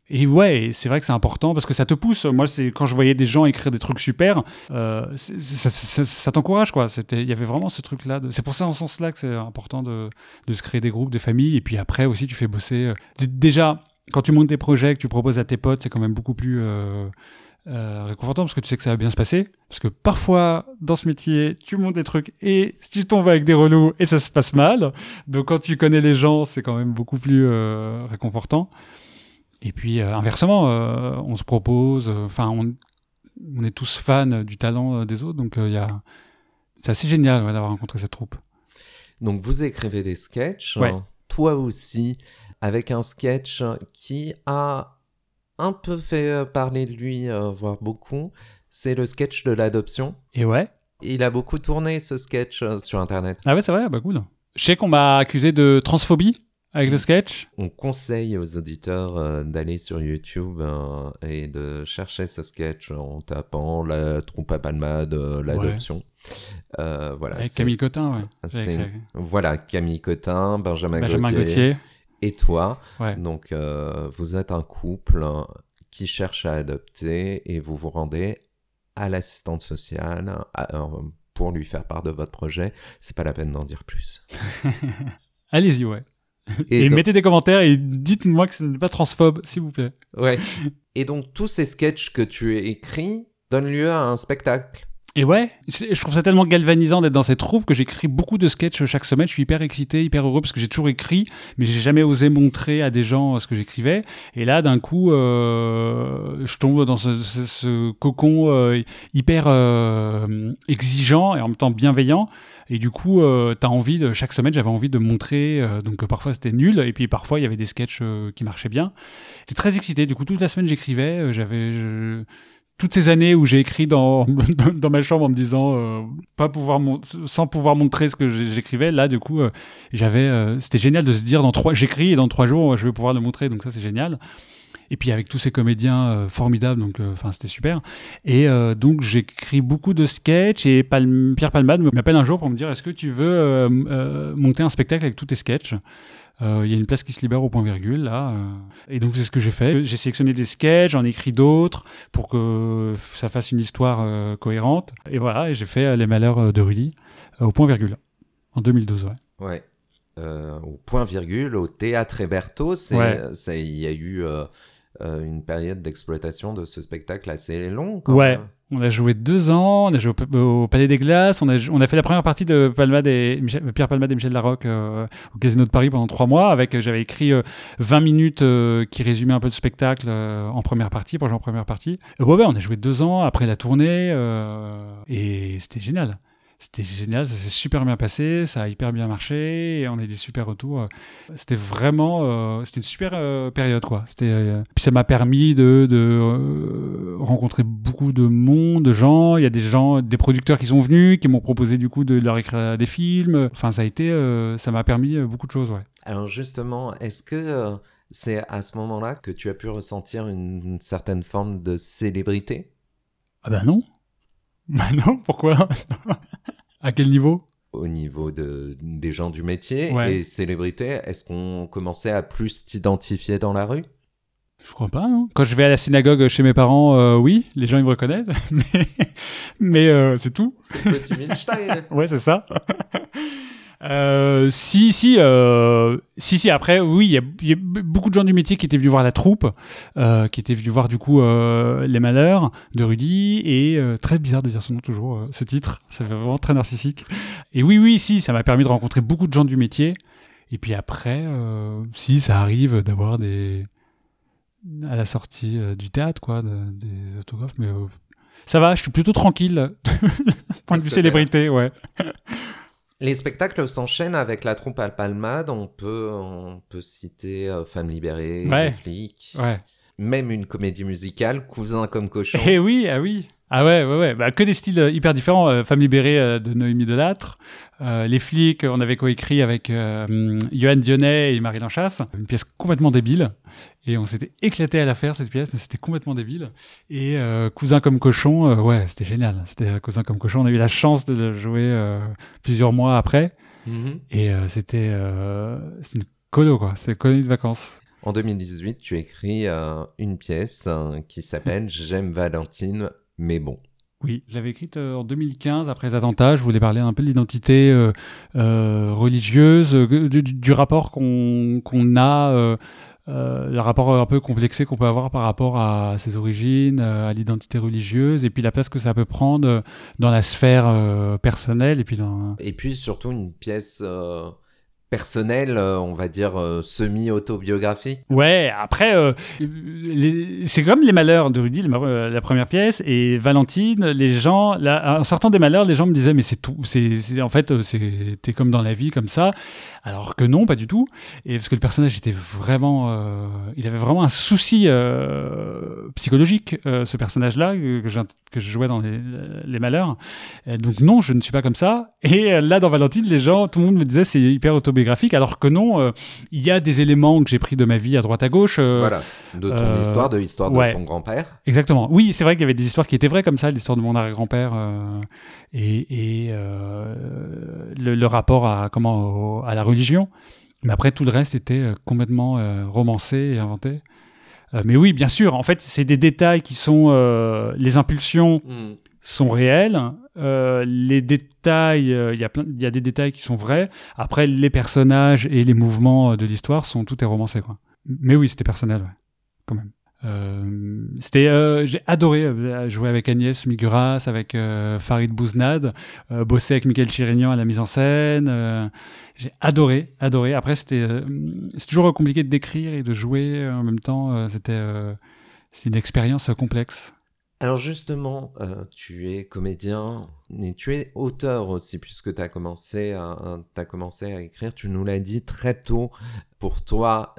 Et ouais, c'est vrai que c'est important parce que ça te pousse. Moi, c'est quand je voyais des gens écrire des trucs super, euh, ça, t'encourage, quoi. Il y avait vraiment ce truc-là. de- C'est pour ça, en ce sens-là, que c'est important de, se créer des groupes, des familles. Et puis après aussi, tu fais bosser. euh, déjà, quand tu montes des projets, que tu proposes à tes potes, c'est quand même beaucoup plus. euh, réconfortant parce que tu sais que ça va bien se passer. Parce que parfois, dans ce métier, tu montes des trucs et tu tombes avec des relous et ça se passe mal. Donc quand tu connais les gens, c'est quand même beaucoup plus réconfortant. Et puis euh, inversement, euh, on se propose, euh, enfin on, on est tous fans du talent des autres, donc il y a, c'est assez génial ouais, d'avoir rencontré cette troupe. Donc vous écrivez des sketchs, Ouais. hein, toi aussi, avec un sketch qui a un peu fait parler de lui, euh, voire beaucoup. C'est le sketch de l'adoption. Et ouais. Il a beaucoup tourné ce sketch euh, sur Internet. Ah ouais, c'est vrai, bah cool. Je sais qu'on m'a accusé de transphobie avec le sketch? On conseille aux auditeurs euh, d'aller sur YouTube euh, et de chercher ce sketch en tapant la troupe à palmade, euh, l'adoption. Euh, voilà, Avec Camille Cotin, ouais. Avec, Voilà, Camille Cotin, Benjamin, Benjamin Gauthier, Gauthier. et toi. Ouais. Donc, vous êtes un couple euh, qui cherche à adopter et vous vous rendez à l'assistante sociale à- pour lui faire part de votre projet. C'est pas la peine d'en dire plus. Allez-y, ouais. Et, donc- mettez des commentaires et dites-moi que ce n'est pas transphobe, s'il vous plaît. Ouais. Et donc, tous ces sketchs que tu as écrits donnent lieu à un spectacle. Et ouais, je trouve ça tellement galvanisant d'être dans cette troupe que j'écris beaucoup de sketchs chaque semaine. Je suis hyper excité, hyper heureux parce que j'ai toujours écrit, mais j'ai jamais osé montrer à des gens euh, ce que j'écrivais. Et là, d'un coup, euh, je tombe dans ce, cocon euh, hyper exigeant et en même temps bienveillant. Et du coup, t'as envie de chaque semaine, j'avais envie de montrer. donc parfois c'était nul, et puis parfois il y avait des sketchs qui marchaient bien. J'étais très excité. Du coup, toute la semaine j'écrivais. j'avais toutes ces années où j'ai écrit dans, ma chambre en me disant euh, pas pouvoir sans pouvoir montrer ce que j'écrivais là du coup euh, j'avais euh, c'était génial de se dire dans trois j'écris et dans trois jours je vais pouvoir le montrer donc ça c'est génial. Et puis avec tous ces comédiens formidables donc enfin c'était super. Et donc j'écris beaucoup de sketchs et Pierre Palmade m'appelle un jour pour me dire est-ce que tu veux monter un spectacle avec tous tes sketchs? Euh, il y a une place qui se libère au point virgule là euh. et donc c'est ce que j'ai fait j'ai sélectionné des sketchs j'en ai écrit d'autres pour que ça fasse une histoire euh, cohérente et voilà et j'ai fait les malheurs de Rudy au point virgule en 2012 ouais Ouais. Euh, au point virgule, au théâtre Héberto, Ouais. il y a eu une période d'exploitation de ce spectacle assez long. Quand Ouais. même. On a joué deux ans, on a joué au, Palais des Glaces, on a, fait la première partie de Pierre Palmade et Michel Larocque euh, au Casino de Paris pendant trois mois. Avec, euh, j'avais écrit euh, 20 minutes euh, qui résumaient un peu le spectacle en première partie, pour en première partie. Ouais, ouais, on a joué deux ans après la tournée et c'était génial. C'était génial, ça s'est super bien passé, ça a hyper bien marché et on a eu des super retours. C'était vraiment, euh, c'était une super euh, période quoi. C'était, euh, puis ça m'a permis de, de rencontrer beaucoup de monde, de gens. Il y a des gens, des producteurs qui sont venus, qui m'ont proposé du coup de leur écrire des films. Enfin, ça a été, ça m'a permis beaucoup de choses, ouais. Alors justement, est-ce que c'est à ce moment-là que tu as pu ressentir une, certaine forme de célébrité? Ah bah non. Bah non, pourquoi? À quel niveau? Au niveau de, des gens du métier Ouais. et célébrité Est-ce qu'on commençait à plus t'identifier dans la rue? Je crois pas. hein. Quand je vais à la synagogue chez mes parents, euh, oui, les gens ils me reconnaissent, mais, mais euh, c'est tout. C'est petit Milstein Ouais, c'est ça. Euh, si, si, euh, si, si. Après, oui, il y, a- il y a beaucoup de gens du métier qui étaient venus voir la troupe, euh, qui étaient venus voir du coup euh, les Malheurs de Rudy et euh, très bizarre de dire son nom toujours, ce titre, c'est vraiment très narcissique. Et oui, oui, si, ça m'a permis de rencontrer beaucoup de gens du métier. Et puis après, euh, si, ça arrive d'avoir des à la sortie du théâtre, quoi, de- des autographes, mais euh, ça va, je suis plutôt tranquille. Point de vue célébrité, ouais. Les spectacles s'enchaînent avec la troupe Alpalmade. On peut, on peut citer euh, Femmes libérées, Ouais. Flics, Ouais. même une comédie musicale, Cousin comme cochon. Eh oui, ah oui. Ah ouais, ouais, ouais. Bah, que des styles euh, hyper différents. Euh, Femme libérée euh, de Noémie Delattre. Euh, les flics, on avait coécrit avec euh, Johan Dionnet et Marie Lanchasse. Une pièce complètement débile. Et on s'était éclaté à la faire, cette pièce, mais c'était complètement débile. Et euh, Cousin comme cochon, euh, ouais, c'était génial. C'était Cousin comme cochon. On a eu la chance de le jouer euh, plusieurs mois après. Mhm. Et euh, c'était euh, c'est une colo, quoi. C'est une colonie de vacances. En 2018, tu écris euh, une pièce euh, qui s'appelle J'aime Valentine, mais bon. Oui, je l'avais écrite euh, en 2015 après les attentats. Je voulais parler un peu de l'identité euh, euh, religieuse, du, rapport qu'on qu'on a, euh, le rapport un peu complexé qu'on peut avoir par rapport à ses origines, à l'identité religieuse, et puis la place que ça peut prendre dans la sphère personnelle, et puis dans. Et puis surtout une pièce personnelle, euh, on va dire euh, semi-autobiographique. Ouais, après, euh, c'est comme les malheurs de Rudy, la première pièce, et Valentine, les gens, là, en sortant des malheurs, les gens me disaient, mais c'est tout, c'est, en fait, t'es comme dans la vie, comme ça, alors que non, pas du tout, et parce que le personnage était vraiment, il avait vraiment un souci psychologique, ce personnage-là, que, je jouais dans les, les malheurs, donc non, je ne suis pas comme ça, et là, dans Valentine, les gens, tout le monde me disait, c'est hyper autobiographique, alors que non, euh, il y a des éléments que j'ai pris de ma vie à droite à gauche, euh, voilà, de ton euh, histoire, de l'histoire de ton grand-père. Exactement. Oui, c'est vrai qu'il y avait des histoires qui étaient vraies comme ça, l'histoire de mon arrière-grand-père et, et, le, le rapport à comment au- à la religion. Mais après, tout le reste était complètement euh, romancé et inventé. Euh, mais oui, bien sûr. En fait, c'est des détails qui sont euh, les impulsions Mm. sont réels. Euh, les détails, euh, il y a des détails qui sont vrais. Après, les personnages et les mouvements euh, de l'histoire sont tout est romancé, quoi. Mais oui, c'était personnel, quand même. C'était, j'ai adoré jouer avec Agnès Miguras, avec Farid Bouznad, bosser avec Michael Chirignan à la mise en scène. j'ai adoré, adoré. Après, c'était, c'est toujours compliqué de décrire et de jouer en même temps. c'était, c'est une expérience complexe. Alors justement, euh, tu es comédien, mais tu es auteur aussi, puisque tu as commencé, à, t'as commencé à écrire, tu nous l'as dit très tôt, pour toi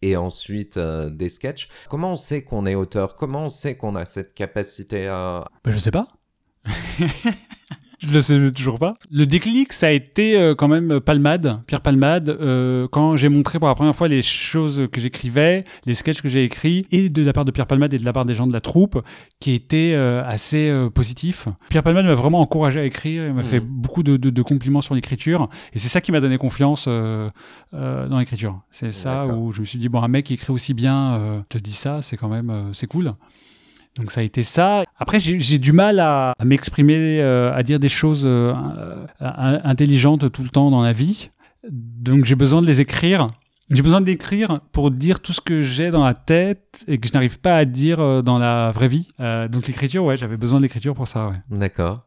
et ensuite euh, des sketchs. Comment on sait qu'on est auteur? Comment on sait qu'on a cette capacité à... Ben, je sais pas. je le sais toujours pas. Le déclic, ça a été euh, quand même Palmade, Pierre Palmade, euh, quand j'ai montré pour la première fois les choses que j'écrivais, les sketchs que j'ai écrits, et de la part de Pierre Palmade et de la part des gens de la troupe, qui étaient euh, assez euh, positifs. Pierre Palmade m'a vraiment encouragé à écrire, il m'a Mhm. fait beaucoup de, de- de compliments sur l'écriture, et c'est ça qui m'a donné confiance euh, euh, dans l'écriture. C'est ça où je me suis dit, bon, un mec qui écrit aussi bien euh, te dit ça, c'est quand même, euh, c'est cool. Donc ça a été ça. Après, j'ai du mal à, à m'exprimer, euh, à dire des choses euh, intelligentes tout le temps dans la vie. Donc j'ai besoin de les écrire. J'ai besoin d'écrire pour dire tout ce que j'ai dans la tête et que je n'arrive pas à dire euh, dans la vraie vie. Euh, donc l'écriture, ouais, j'avais besoin de l'écriture pour ça, ouais. D'accord.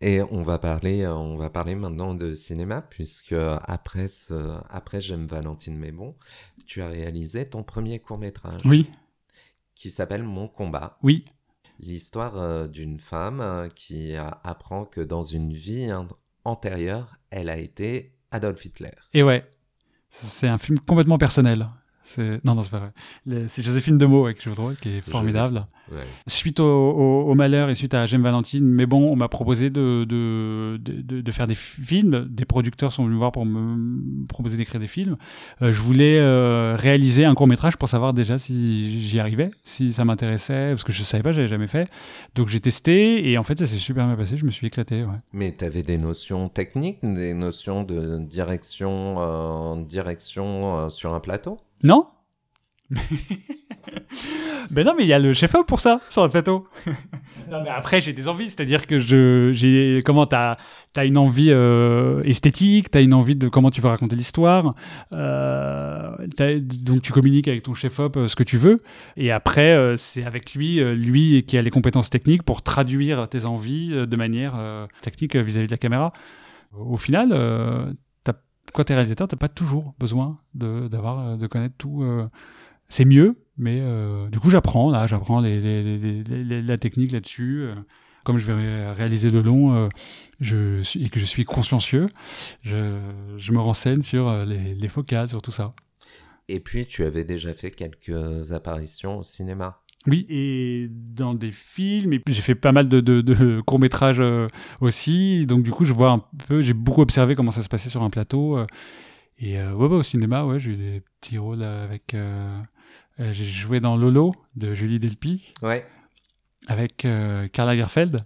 Et on va parler, on va parler maintenant de cinéma, puisque après ce, après J'aime Valentine mais bon, tu as réalisé ton premier court-métrage Oui, qui s'appelle Mon combat. oui, L'histoire euh, d'une femme euh, qui apprend que dans une vie an- antérieure, elle a été Adolf Hitler. et ouais. C'est un film complètement personnel. Non non c'est pas vrai. C'est Joséphine Demeaux avec de rôle qui est formidable. Ouais. Suite au, au- au malheur et suite à J'aime Valentine, mais bon, on m'a proposé de, de, de, faire des films. Des producteurs sont venus me voir pour me proposer d'écrire des films. Euh, je voulais euh, réaliser un court métrage pour savoir déjà si j'y arrivais, si ça m'intéressait, parce que je savais pas, j'avais jamais fait. Donc j'ai testé et en fait ça s'est super bien passé. Je me suis éclaté. Ouais. Mais tu avais des notions techniques, des notions de direction, euh, direction sur un plateau? Non? Ben non, mais il y a le chef-op pour ça, sur le plateau. non, mais après, j'ai des envies. C'est-à-dire que je, j'ai, comment t'as, t'as une envie euh, esthétique, t'as une envie de comment tu veux raconter l'histoire. Euh, donc, tu communiques avec ton chef-op euh, ce que tu veux. Et après, euh, c'est avec lui, lui qui a les compétences techniques pour traduire tes envies de manière technique vis-à-vis de la caméra. Au final, quand t'es réalisateur, t'as pas toujours besoin de, d'avoir, euh, de connaître tout. euh, c'est mieux, mais euh, du coup j'apprends là, j'apprends la technique là-dessus. comme je vais ré- réaliser de long je et que je suis consciencieux, je, me renseigne sur les focales, sur tout ça. Et puis, tu avais déjà fait quelques apparitions au cinéma. Oui, et dans des films, et puis j'ai fait pas mal de, de- de courts-métrages euh, aussi, donc du coup je vois un peu, j'ai beaucoup observé comment ça se passait sur un plateau. euh, et euh, ouais, bah, au cinéma, ouais, j'ai eu des petits rôles avec... euh, euh, j'ai joué dans Lolo de Julie Delpy. Ouais. avec euh, Karl Lagerfeld. où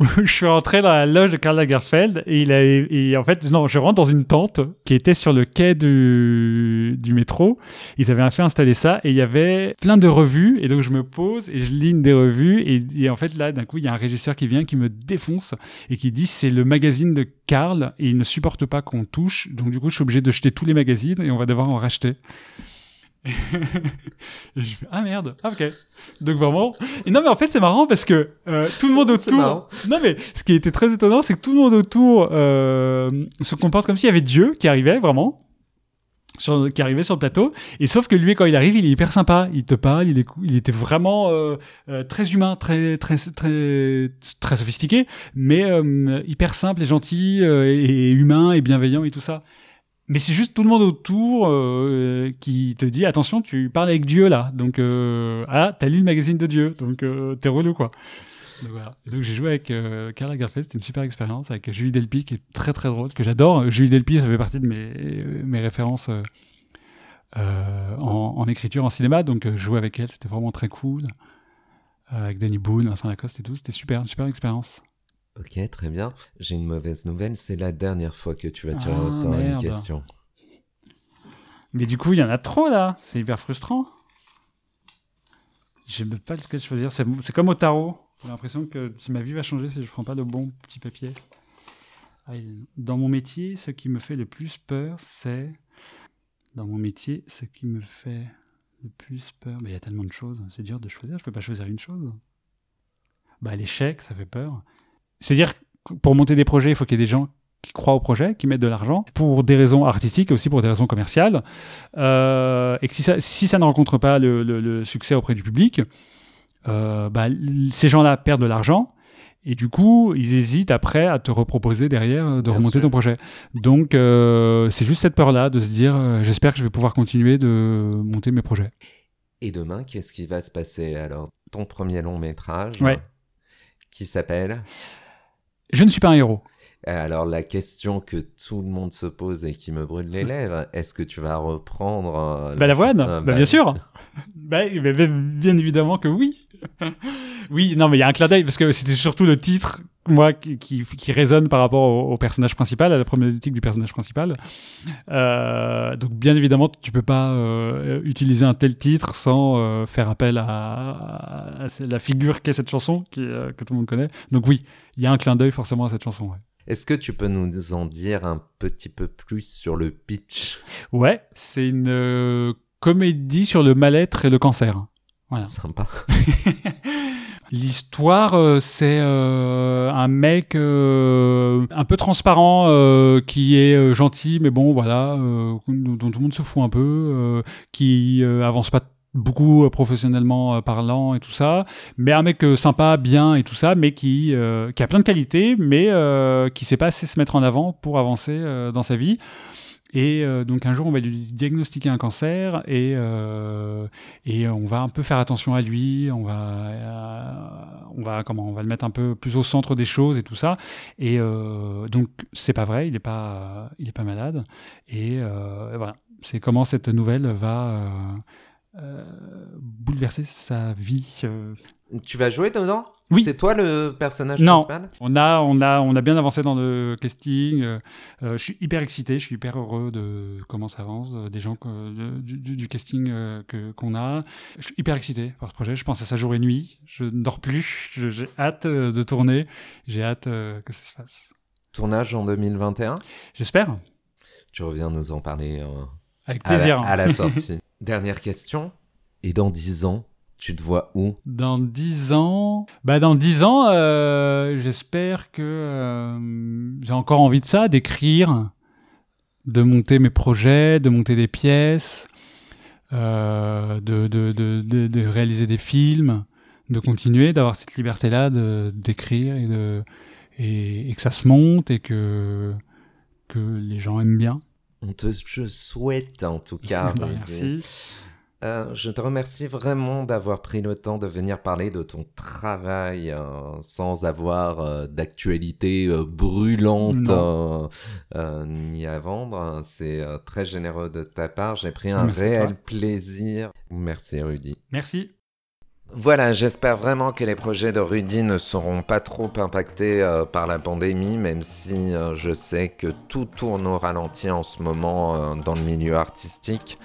je suis rentré dans la loge de Karl Lagerfeld et il a et en fait non je rentre dans une tente qui était sur le quai du, du métro. Ils avaient fait installer ça et il y avait plein de revues et donc je me pose et je lis une des revues et, et en fait là d'un coup il y a un régisseur qui vient qui me défonce et qui dit c'est le magazine de Karl et il ne supporte pas qu'on touche. Donc du coup je suis obligé de jeter tous les magazines et on va devoir en racheter et je fais ah merde. Ah, ok. Donc vraiment. Et non mais en fait c'est marrant parce que euh, tout le monde autour non mais ce qui était très étonnant c'est que tout le monde autour euh, se comporte comme s'il y avait Dieu qui arrivait vraiment. Sur, qui arrivait sur le plateau. Et sauf que lui quand il arrive il est hyper sympa. Il te parle il, est, il était vraiment euh, euh, très humain très très très très sophistiqué mais euh, hyper simple et gentil euh, et, et humain et bienveillant et tout ça mais c'est juste tout le monde autour euh, qui te dit attention, tu parles avec Dieu là. Donc euh, ah, t'as lu le magazine de Dieu, donc euh, t'es relou quoi. Donc, j'ai joué avec euh, Karl Lagerfeld, c'était une super expérience avec Julie Delpy qui est très très drôle, que j'adore. Julie Delpy, ça fait partie de mes euh, mes références euh, euh, en, en écriture, en cinéma. Donc euh, jouer avec elle, c'était vraiment très cool. Euh, avec Danny Boone, Vincent Lacoste et tout, c'était super, une super expérience. Ok, très bien. J'ai une mauvaise nouvelle. C'est la dernière fois que tu vas tirer Ah, au sort une question. Mais du coup, il y en a trop là. C'est hyper frustrant. Je ne sais pas lequel choisir. C'est comme au tarot. J'ai l'impression que si ma vie va changer si je prends pas le bon petit papier. Ah, et Dans mon métier, ce qui me fait le plus peur, c'est. Dans mon métier, ce qui me fait le plus peur. Mais il y a tellement de choses. C'est dur de choisir. Je peux pas choisir une chose. Bah, l'échec, ça fait peur. C'est-à-dire que pour monter des projets, il faut qu'il y ait des gens qui croient au projet, qui mettent de l'argent, pour des raisons artistiques et aussi pour des raisons commerciales. Euh, et que si ça, si ça ne rencontre pas le, le- le succès auprès du public, euh, bah, ces gens-là perdent de l'argent. Et du coup, ils hésitent après à te reproposer derrière euh, de Bien remonter sûr. ton projet. Donc, euh, c'est juste cette peur-là de se dire, j'espère que je vais pouvoir continuer de monter mes projets. Et demain, qu'est-ce qui va se passer? Alors, ton premier long métrage, Ouais. qui s'appelle? Je ne suis pas un héros. Euh, Alors, la question que tout le monde se pose et qui me brûle les lèvres, est-ce que tu vas reprendre euh, Bah, l'avoine, Ah, bah, bah, bien sûr. bah, bien évidemment que oui. oui, non, mais il y a un clin d'œil parce que c'était surtout le titre, moi, qui, qui, qui résonne par rapport au, au personnage principal, à la problématique du personnage principal. Euh, donc, bien évidemment, tu peux pas euh, utiliser un tel titre sans euh, faire appel à, à- à la figure qu'est cette chanson qui, que tout le monde connaît. Donc, oui, il y a un clin d'œil forcément à cette chanson. Ouais. Est-ce que tu peux nous en dire un petit peu plus sur le pitch? Ouais, c'est une comédie sur le mal-être et le cancer. Voilà. Sympa. L'histoire, euh, c'est euh, un mec euh, un peu transparent qui est gentil, mais bon, voilà, dont tout le monde se fout un peu, qui avance pas beaucoup professionnellement parlant et tout ça, mais un mec sympa, bien et tout ça, mais qui, qui a plein de qualités, mais qui sait pas assez se mettre en avant pour avancer dans sa vie. Et euh, donc un jour, on va lui diagnostiquer un cancer et, euh, et on va un peu faire attention à lui. On va, euh, on va comment On va le mettre un peu plus au centre des choses et tout ça. Et euh, donc c'est pas vrai, il est pas, il est pas malade. Et, euh, et voilà, c'est comment cette nouvelle va euh, bouleverser sa vie. euh. Tu vas jouer dedans? Oui. C'est toi le personnage Non. principal? On a, on a, on a bien avancé dans le casting. euh, euh, je suis hyper excité, je suis hyper heureux de comment ça avance, euh, des gens que- du, casting euh, que qu'on a. Je suis hyper excité par ce projet. Je pense à ça jour et nuit. Je ne dors plus. Je- J'ai hâte euh, de tourner. J'ai hâte euh, que ça se fasse. Tournage en 2021 J'espère. Tu reviens nous en parler euh, Avec à la- plaisir. à la sortie. Dernière question. Et dans 10 ans, tu te vois où? Dans dix ans, bah dans dix ans, euh, j'espère que euh, j'ai encore envie de ça, d'écrire, de monter mes projets, de monter des pièces, euh, de, de, de, de, réaliser des films, de continuer, d'avoir cette liberté-là d'écrire et, et que ça se monte et que que les gens aiment bien. On te je souhaite en tout cas. Merci. Euh, je te remercie vraiment d'avoir pris le temps de venir parler de ton travail euh, sans avoir euh, d'actualité brûlante ni à vendre. C'est très généreux de ta part. J'ai pris un Merci réel plaisir. Merci Rudy. Merci. Voilà, j'espère vraiment que les projets de Rudy ne seront pas trop impactés euh, par la pandémie, même si euh, je sais que tout tourne au ralenti en ce moment euh, dans le milieu artistique.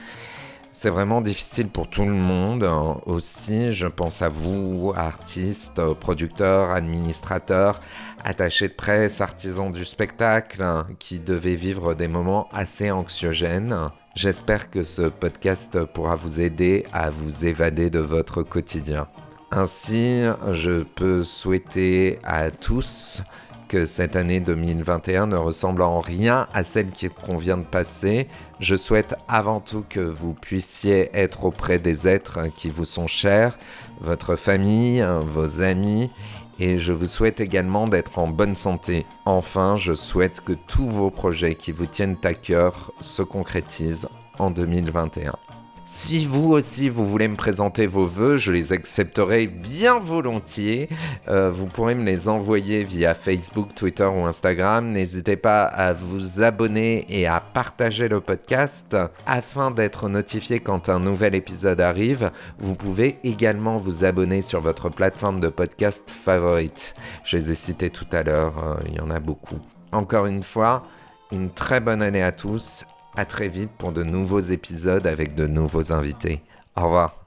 C'est vraiment difficile pour tout le monde. aussi, je pense à vous, artistes, producteurs, administrateurs, attachés de presse, artisans du spectacle, hein, qui devaient vivre des moments assez anxiogènes. J'espère que ce podcast pourra vous aider à vous évader de votre quotidien. Ainsi, je peux souhaiter à tous que cette année 2021 ne ressemble en rien à celle qu'on vient de passer. Je souhaite avant tout que vous puissiez être auprès des êtres qui vous sont chers, votre famille, vos amis, et je vous souhaite également d'être en bonne santé. Enfin, je souhaite que tous vos projets qui vous tiennent à cœur se concrétisent en 2021. Si vous aussi vous voulez me présenter vos vœux, je les accepterai bien volontiers. Euh, vous pourrez me les envoyer via Facebook, Twitter ou Instagram. N'hésitez pas à vous abonner et à partager le podcast afin d'être notifié quand un nouvel épisode arrive. Vous pouvez également vous abonner sur votre plateforme de podcast favorite. Je les ai cités tout à l'heure, euh, il y en a beaucoup. Encore une fois, une très bonne année à tous. À très vite pour de nouveaux épisodes avec de nouveaux invités. Au revoir.